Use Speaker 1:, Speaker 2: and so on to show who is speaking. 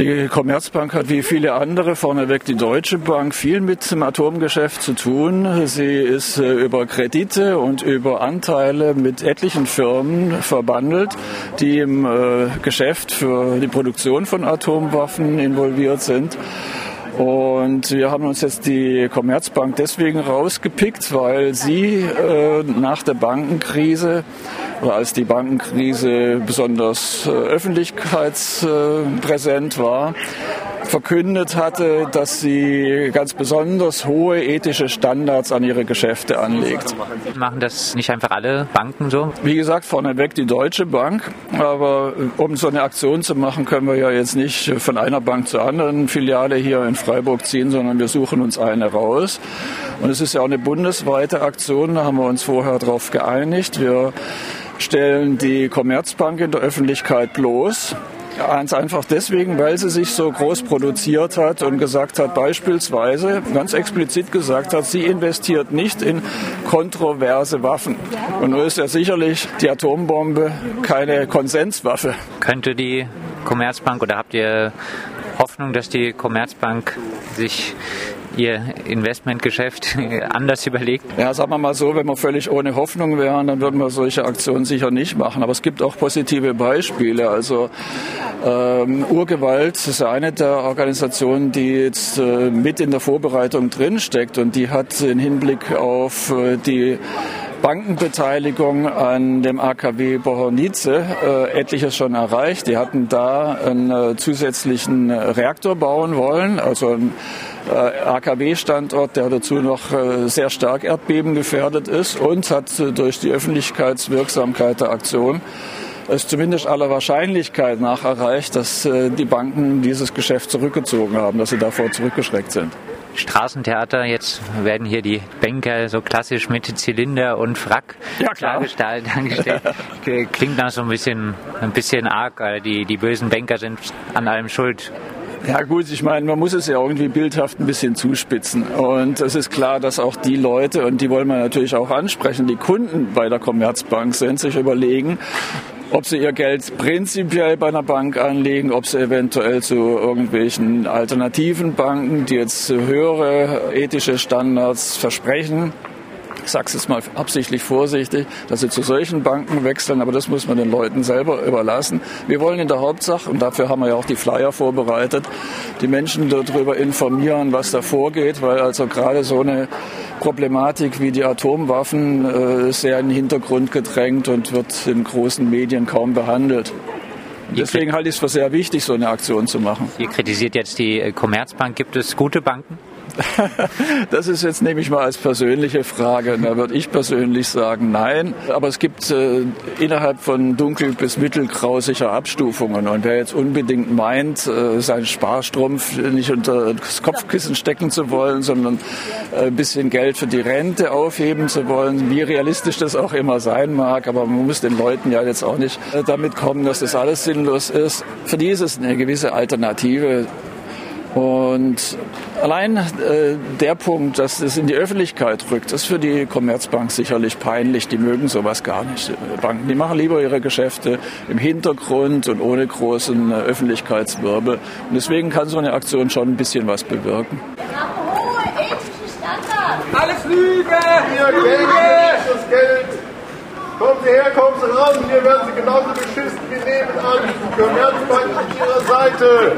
Speaker 1: Die Commerzbank hat wie viele andere, vorneweg die Deutsche Bank, viel mit dem Atomgeschäft zu tun. Sie ist äh, über Kredite und über Anteile mit etlichen Firmen verbandelt, die im äh, Geschäft für die Produktion von Atomwaffen involviert sind. Und wir haben uns jetzt die Commerzbank deswegen rausgepickt, weil sie äh, nach der Bankenkrise oder als die Bankenkrise besonders äh, öffentlichkeitspräsent war, verkündet hatte, dass sie ganz besonders hohe ethische Standards an ihre Geschäfte anlegt.
Speaker 2: Machen das nicht einfach alle Banken so?
Speaker 1: Wie gesagt, vorneweg die Deutsche Bank. Aber äh, um so eine Aktion zu machen, können wir ja jetzt nicht von einer Bank zur anderen Filiale hier in Freiburg ziehen, sondern wir suchen uns eine raus. Und es ist ja auch eine bundesweite Aktion, da haben wir uns vorher darauf geeinigt. Wir stellen die Commerzbank in der Öffentlichkeit bloß. Ganz einfach deswegen, weil sie sich so groß produziert hat und gesagt hat, beispielsweise, ganz explizit gesagt hat, sie investiert nicht in kontroverse Waffen. Und nun ist ja sicherlich die Atombombe keine Konsenswaffe.
Speaker 2: Könnte die Commerzbank oder habt ihr Hoffnung, dass die Commerzbank sich ihr Investmentgeschäft anders überlegt?
Speaker 1: Ja, sagen wir mal so, wenn wir völlig ohne Hoffnung wären, dann würden wir solche Aktionen sicher nicht machen. Aber es gibt auch positive Beispiele. Also ähm, Urgewalt ist eine der Organisationen, die jetzt äh, mit in der Vorbereitung drinsteckt und die hat im Hinblick auf äh, die Bankenbeteiligung an dem AKW Bohornice äh, etliches schon erreicht. Die hatten da einen äh, zusätzlichen Reaktor bauen wollen, also einen äh, AKW-Standort, der dazu noch äh, sehr stark erdbebengefährdet ist und hat äh, durch die Öffentlichkeitswirksamkeit der Aktion es zumindest aller Wahrscheinlichkeit nach erreicht, dass äh, die Banken dieses Geschäft zurückgezogen haben, dass sie davor zurückgeschreckt sind.
Speaker 2: Straßentheater. Jetzt werden hier die Banker so klassisch mit Zylinder und Frack
Speaker 1: ja,
Speaker 2: dargestellt. Klingt nach so ein bisschen, ein bisschen arg. Die, die bösen Banker sind an allem schuld.
Speaker 1: Ja gut, ich meine, man muss es ja irgendwie bildhaft ein bisschen zuspitzen. Und es ist klar, dass auch die Leute, und die wollen wir natürlich auch ansprechen, die Kunden bei der Commerzbank sind, sich überlegen, ob sie ihr Geld prinzipiell bei einer Bank anlegen, ob sie eventuell zu irgendwelchen alternativen Banken, die jetzt höhere ethische Standards versprechen, ich sage es jetzt mal absichtlich vorsichtig, dass sie zu solchen Banken wechseln, aber das muss man den Leuten selber überlassen. Wir wollen in der Hauptsache, und dafür haben wir ja auch die Flyer vorbereitet, die Menschen darüber informieren, was da vorgeht, weil also gerade so eine Problematik wie die Atomwaffen äh, sehr in den Hintergrund gedrängt und wird in großen Medien kaum behandelt. Deswegen halte ich es für sehr wichtig, so eine Aktion zu machen.
Speaker 2: Ihr kritisiert jetzt die Commerzbank. Gibt es gute Banken?
Speaker 1: Das ist jetzt nehme ich mal als persönliche Frage. Da würde ich persönlich sagen, nein. Aber es gibt äh, innerhalb von dunkel bis mittelgrau sicher Abstufungen. Und wer jetzt unbedingt meint, äh, seinen Sparstrumpf nicht unter das Kopfkissen stecken zu wollen, sondern äh, ein bisschen Geld für die Rente aufheben zu wollen, wie realistisch das auch immer sein mag, aber man muss den Leuten ja jetzt auch nicht äh, damit kommen, dass das alles sinnlos ist. Für die ist es eine gewisse Alternative. Und allein äh, der Punkt, dass es in die Öffentlichkeit rückt, ist für die Commerzbank sicherlich peinlich. Die mögen sowas gar nicht. Banken, die machen lieber ihre Geschäfte im Hintergrund und ohne großen äh, Öffentlichkeitswirbel. Und deswegen kann so eine Aktion schon ein bisschen was bewirken.
Speaker 3: Alles Lüge! Hier, Geld, das Geld! Kommen Sie her, kommen Sie raus, hier werden Sie genauso beschissen wie nebenan. Die Commerzbank an Ihrer Seite.